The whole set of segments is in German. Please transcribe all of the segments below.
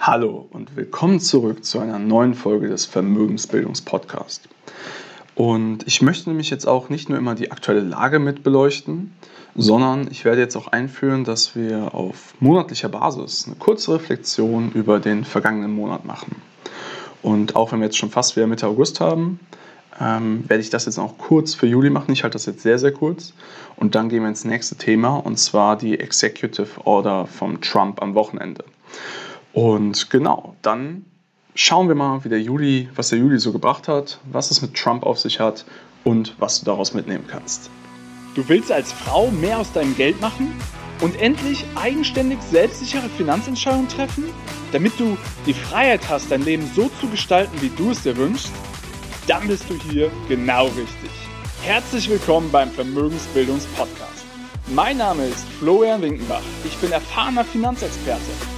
Hallo und willkommen zurück zu einer neuen Folge des Vermögensbildungspodcasts. Und ich möchte nämlich jetzt auch nicht nur immer die aktuelle Lage mit beleuchten, sondern ich werde jetzt auch einführen, dass wir auf monatlicher Basis eine kurze Reflexion über den vergangenen Monat machen. Und auch wenn wir jetzt schon fast wieder Mitte August haben, ähm, werde ich das jetzt auch kurz für Juli machen. Ich halte das jetzt sehr, sehr kurz. Und dann gehen wir ins nächste Thema, und zwar die Executive Order vom Trump am Wochenende. Und genau, dann schauen wir mal, wie der Juli, was der Juli so gebracht hat, was es mit Trump auf sich hat und was du daraus mitnehmen kannst. Du willst als Frau mehr aus deinem Geld machen und endlich eigenständig selbstsichere Finanzentscheidungen treffen, damit du die Freiheit hast, dein Leben so zu gestalten, wie du es dir wünschst? Dann bist du hier genau richtig. Herzlich willkommen beim Vermögensbildungspodcast. Mein Name ist Florian Winkenbach. Ich bin erfahrener Finanzexperte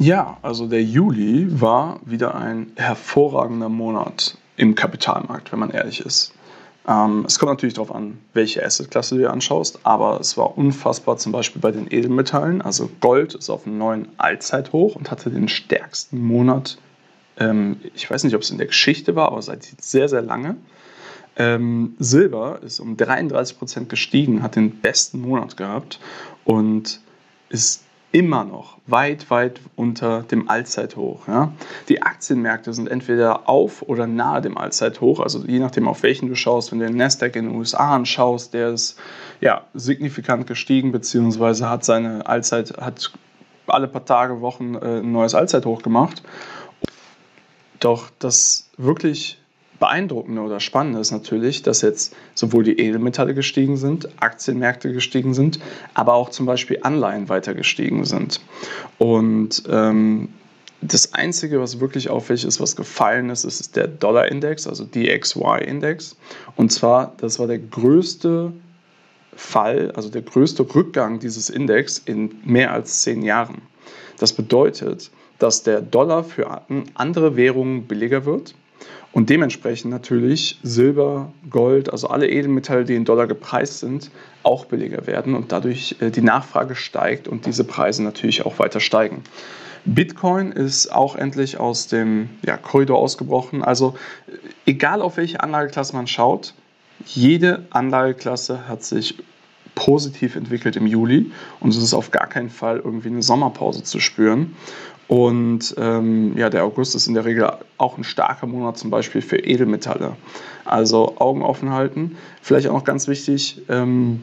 Ja, also der Juli war wieder ein hervorragender Monat im Kapitalmarkt, wenn man ehrlich ist. Ähm, es kommt natürlich darauf an, welche Assetklasse du dir anschaust, aber es war unfassbar zum Beispiel bei den Edelmetallen. Also Gold ist auf einem neuen Allzeithoch und hatte den stärksten Monat, ähm, ich weiß nicht, ob es in der Geschichte war, aber seit sehr, sehr lange. Ähm, Silber ist um 33% gestiegen, hat den besten Monat gehabt und ist immer noch weit, weit unter dem Allzeithoch. Ja? Die Aktienmärkte sind entweder auf oder nahe dem Allzeithoch, also je nachdem, auf welchen du schaust. Wenn du den Nasdaq in den USA anschaust, der ist ja, signifikant gestiegen, beziehungsweise hat seine Allzeit, hat alle paar Tage, Wochen äh, ein neues Allzeithoch gemacht. Doch das wirklich Beeindruckende oder Spannende ist natürlich, dass jetzt sowohl die Edelmetalle gestiegen sind, Aktienmärkte gestiegen sind, aber auch zum Beispiel Anleihen weiter gestiegen sind. Und ähm, das Einzige, was wirklich auffällig ist, was gefallen ist, ist der Dollar-Index, also DXY-Index. Und zwar, das war der größte Fall, also der größte Rückgang dieses Index in mehr als zehn Jahren. Das bedeutet, dass der Dollar für andere Währungen billiger wird und dementsprechend natürlich Silber, Gold, also alle Edelmetalle, die in Dollar gepreist sind, auch billiger werden und dadurch äh, die Nachfrage steigt und diese Preise natürlich auch weiter steigen. Bitcoin ist auch endlich aus dem ja, Korridor ausgebrochen. Also egal auf welche Anlageklasse man schaut, jede Anlageklasse hat sich positiv entwickelt im Juli und es ist auf gar keinen Fall irgendwie eine Sommerpause zu spüren. Und ähm, ja, der August ist in der Regel auch ein starker Monat zum Beispiel für Edelmetalle. Also Augen offen halten. Vielleicht auch noch ganz wichtig, ähm,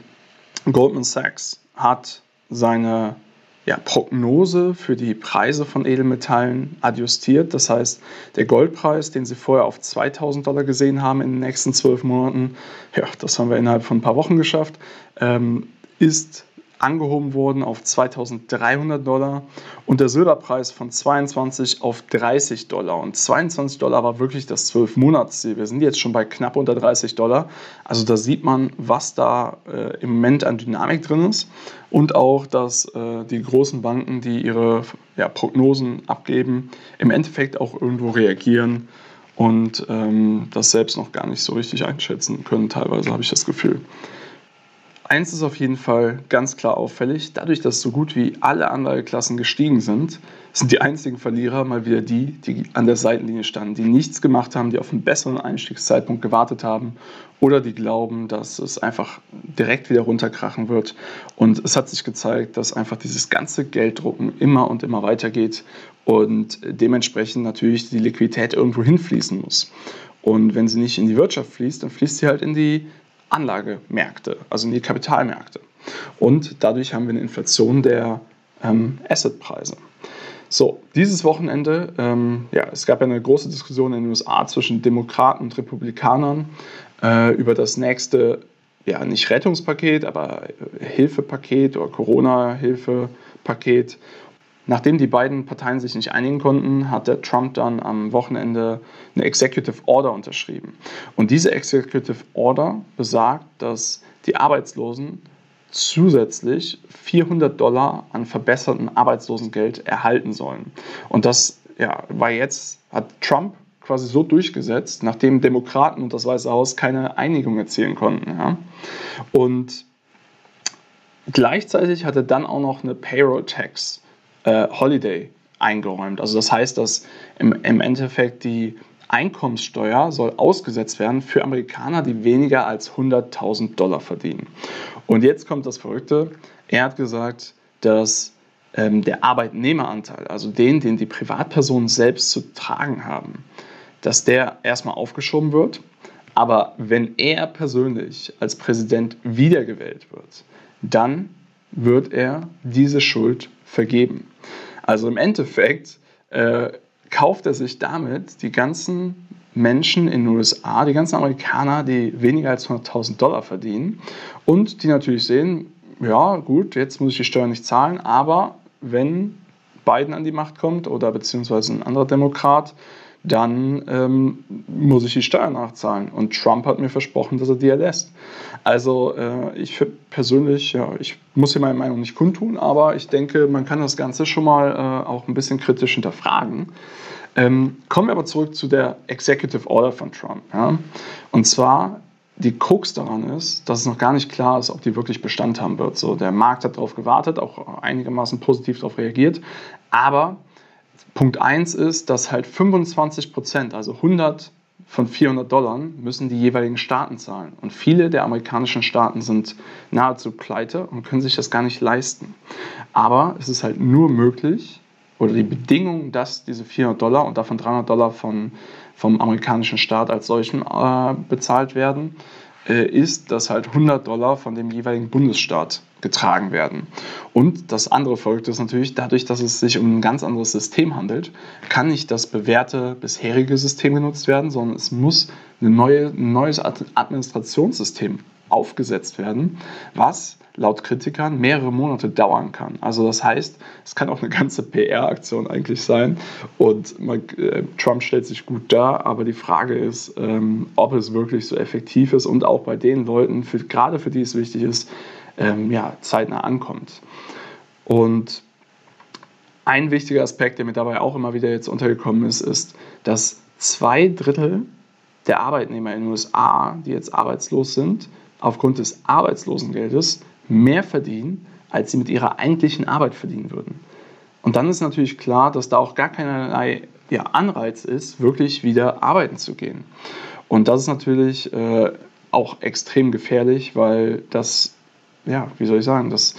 Goldman Sachs hat seine ja, Prognose für die Preise von Edelmetallen adjustiert. Das heißt, der Goldpreis, den Sie vorher auf 2000 Dollar gesehen haben in den nächsten zwölf Monaten, ja, das haben wir innerhalb von ein paar Wochen geschafft, ähm, ist angehoben worden auf 2300 Dollar und der Silberpreis von 22 auf 30 Dollar. Und 22 Dollar war wirklich das 12-Monats-Ziel. Wir sind jetzt schon bei knapp unter 30 Dollar. Also da sieht man, was da äh, im Moment an Dynamik drin ist und auch, dass äh, die großen Banken, die ihre ja, Prognosen abgeben, im Endeffekt auch irgendwo reagieren und ähm, das selbst noch gar nicht so richtig einschätzen können. Teilweise habe ich das Gefühl. Eins ist auf jeden Fall ganz klar auffällig. Dadurch, dass so gut wie alle Anlageklassen gestiegen sind, sind die einzigen Verlierer mal wieder die, die an der Seitenlinie standen, die nichts gemacht haben, die auf einen besseren Einstiegszeitpunkt gewartet haben oder die glauben, dass es einfach direkt wieder runterkrachen wird. Und es hat sich gezeigt, dass einfach dieses ganze Gelddrucken immer und immer weitergeht und dementsprechend natürlich die Liquidität irgendwo hinfließen muss. Und wenn sie nicht in die Wirtschaft fließt, dann fließt sie halt in die Anlagemärkte, also in die Kapitalmärkte. Und dadurch haben wir eine Inflation der ähm, Assetpreise. So, dieses Wochenende, ähm, ja, es gab ja eine große Diskussion in den USA zwischen Demokraten und Republikanern äh, über das nächste ja nicht Rettungspaket, aber Hilfepaket oder Corona-Hilfepaket. Nachdem die beiden Parteien sich nicht einigen konnten, hat der Trump dann am Wochenende eine Executive Order unterschrieben. Und diese Executive Order besagt, dass die Arbeitslosen zusätzlich 400 Dollar an verbessertem Arbeitslosengeld erhalten sollen. Und das ja, war jetzt, hat Trump quasi so durchgesetzt, nachdem Demokraten und das Weiße Haus keine Einigung erzielen konnten. Ja. Und gleichzeitig hat er dann auch noch eine Payroll Tax äh, Holiday eingeräumt. Also das heißt, dass im, im Endeffekt die Einkommenssteuer soll ausgesetzt werden für Amerikaner, die weniger als 100.000 Dollar verdienen. Und jetzt kommt das Verrückte. Er hat gesagt, dass ähm, der Arbeitnehmeranteil, also den, den die Privatpersonen selbst zu tragen haben, dass der erstmal aufgeschoben wird. Aber wenn er persönlich als Präsident wiedergewählt wird, dann wird er diese Schuld vergeben. Also im Endeffekt äh, kauft er sich damit die ganzen Menschen in den USA, die ganzen Amerikaner, die weniger als 100.000 Dollar verdienen und die natürlich sehen, ja gut, jetzt muss ich die Steuern nicht zahlen, aber wenn Biden an die Macht kommt oder beziehungsweise ein anderer Demokrat, dann ähm, muss ich die Steuern nachzahlen. Und Trump hat mir versprochen, dass er die erlässt. Also äh, ich persönlich, ja, ich muss hier meine Meinung nicht kundtun, aber ich denke, man kann das Ganze schon mal äh, auch ein bisschen kritisch hinterfragen. Ähm, kommen wir aber zurück zu der Executive Order von Trump. Ja? Und zwar, die Krux daran ist, dass es noch gar nicht klar ist, ob die wirklich Bestand haben wird. So, der Markt hat darauf gewartet, auch einigermaßen positiv darauf reagiert. Aber Punkt 1 ist, dass halt 25 Prozent, also 100 von 400 Dollar, müssen die jeweiligen Staaten zahlen. Und viele der amerikanischen Staaten sind nahezu pleite und können sich das gar nicht leisten. Aber es ist halt nur möglich, oder die Bedingung, dass diese 400 Dollar und davon 300 Dollar von, vom amerikanischen Staat als solchen äh, bezahlt werden, ist, dass halt 100 Dollar von dem jeweiligen Bundesstaat getragen werden. Und das andere Verrückte ist natürlich, dadurch, dass es sich um ein ganz anderes System handelt, kann nicht das bewährte bisherige System genutzt werden, sondern es muss neue, ein neues Administrationssystem aufgesetzt werden, was laut Kritikern mehrere Monate dauern kann. Also das heißt, es kann auch eine ganze PR-Aktion eigentlich sein und man, äh, Trump stellt sich gut dar, aber die Frage ist, ähm, ob es wirklich so effektiv ist und auch bei den Leuten, für, gerade für die es wichtig ist, ähm, ja, zeitnah ankommt. Und ein wichtiger Aspekt, der mir dabei auch immer wieder jetzt untergekommen ist, ist, dass zwei Drittel der Arbeitnehmer in den USA, die jetzt arbeitslos sind, aufgrund des Arbeitslosengeldes mehr verdienen, als sie mit ihrer eigentlichen Arbeit verdienen würden. Und dann ist natürlich klar, dass da auch gar keinerlei ja, Anreiz ist, wirklich wieder arbeiten zu gehen. Und das ist natürlich äh, auch extrem gefährlich, weil das, ja, wie soll ich sagen, das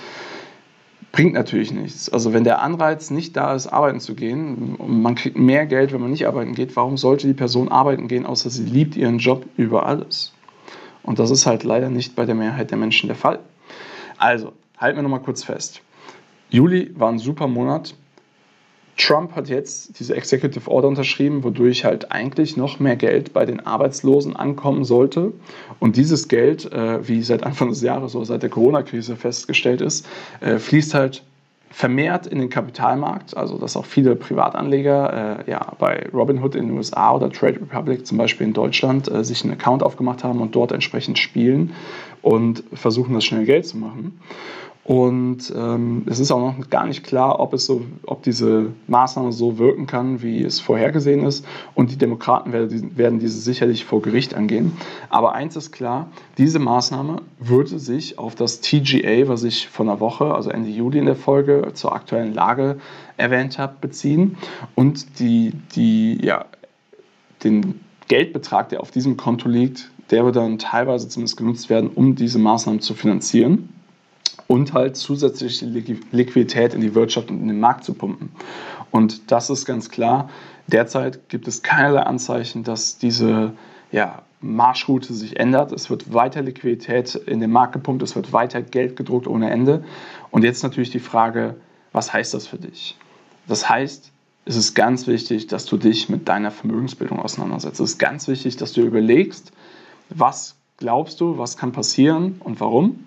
bringt natürlich nichts. Also wenn der Anreiz nicht da ist, arbeiten zu gehen, man kriegt mehr Geld, wenn man nicht arbeiten geht, warum sollte die Person arbeiten gehen, außer sie liebt ihren Job über alles? Und das ist halt leider nicht bei der Mehrheit der Menschen der Fall. Also, halten wir nochmal kurz fest. Juli war ein super Monat. Trump hat jetzt diese Executive Order unterschrieben, wodurch halt eigentlich noch mehr Geld bei den Arbeitslosen ankommen sollte. Und dieses Geld, äh, wie seit Anfang des Jahres oder seit der Corona-Krise festgestellt ist, äh, fließt halt vermehrt in den Kapitalmarkt, also dass auch viele Privatanleger äh, ja, bei Robinhood in den USA oder Trade Republic zum Beispiel in Deutschland äh, sich einen Account aufgemacht haben und dort entsprechend spielen und versuchen, das schnell Geld zu machen. Und ähm, es ist auch noch gar nicht klar, ob, es so, ob diese Maßnahme so wirken kann, wie es vorhergesehen ist. Und die Demokraten werden, werden diese sicherlich vor Gericht angehen. Aber eins ist klar, diese Maßnahme würde sich auf das TGA, was ich vor einer Woche, also Ende Juli in der Folge zur aktuellen Lage erwähnt habe, beziehen. Und die, die, ja, den Geldbetrag, der auf diesem Konto liegt, der wird dann teilweise zumindest genutzt werden, um diese Maßnahmen zu finanzieren und halt zusätzliche Liquidität in die Wirtschaft und in den Markt zu pumpen. Und das ist ganz klar. Derzeit gibt es keinerlei Anzeichen, dass diese ja, Marschroute sich ändert. Es wird weiter Liquidität in den Markt gepumpt, es wird weiter Geld gedruckt ohne Ende. Und jetzt natürlich die Frage, was heißt das für dich? Das heißt, es ist ganz wichtig, dass du dich mit deiner Vermögensbildung auseinandersetzt. Es ist ganz wichtig, dass du überlegst, was glaubst du, was kann passieren und warum?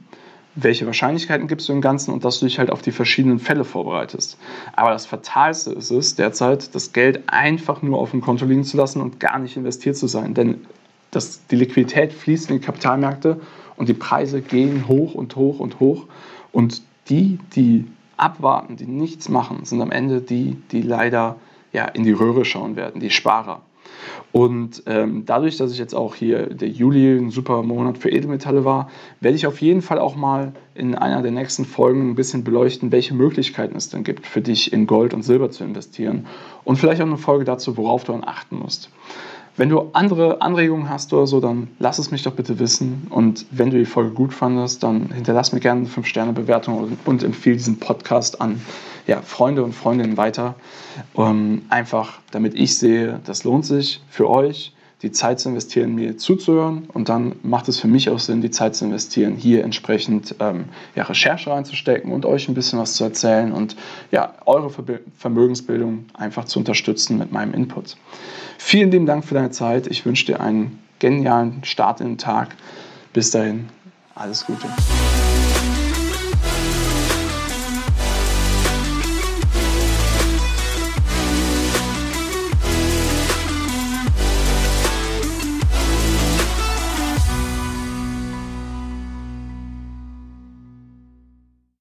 Welche Wahrscheinlichkeiten gibst du im Ganzen und dass du dich halt auf die verschiedenen Fälle vorbereitest. Aber das Fatalste ist es derzeit, das Geld einfach nur auf dem Konto liegen zu lassen und gar nicht investiert zu sein. Denn das, die Liquidität fließt in die Kapitalmärkte und die Preise gehen hoch und hoch und hoch. Und die, die abwarten, die nichts machen, sind am Ende die, die leider ja, in die Röhre schauen werden, die Sparer. Und ähm, dadurch, dass ich jetzt auch hier der Juli ein super Monat für Edelmetalle war, werde ich auf jeden Fall auch mal in einer der nächsten Folgen ein bisschen beleuchten, welche Möglichkeiten es denn gibt, für dich in Gold und Silber zu investieren. Und vielleicht auch eine Folge dazu, worauf du dann achten musst. Wenn du andere Anregungen hast oder so, dann lass es mich doch bitte wissen. Und wenn du die Folge gut fandest, dann hinterlass mir gerne eine 5-Sterne-Bewertung und, empfehle diesen Podcast an ja, Freunde und Freundinnen weiter. Ähm, einfach damit ich sehe, das lohnt sich für euch die Zeit zu investieren, mir zuzuhören. Und dann macht es für mich auch Sinn, die Zeit zu investieren, hier entsprechend ähm, ja, Recherche reinzustecken und euch ein bisschen was zu erzählen und ja, eure Vermögensbildung einfach zu unterstützen mit meinem Input. Vielen lieben Dank für deine Zeit. Ich wünsche dir einen genialen Start in den Tag. Bis dahin, alles Gute.